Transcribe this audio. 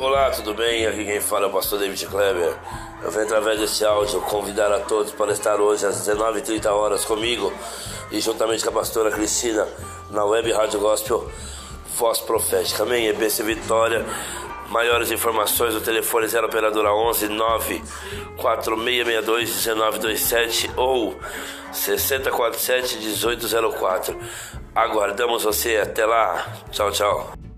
Olá, tudo bem? Aqui quem fala é o pastor David Kleber. Eu venho através desse áudio convidar a todos para estar hoje às 19h30 horas comigo e juntamente com a pastora Cristina na web Rádio Gospel Voz Profética. Amém? EBC Vitória. Maiores informações, o telefone 0 operadora 11 9 4662 1927 ou 6047 1804. Aguardamos você até lá. Tchau, tchau.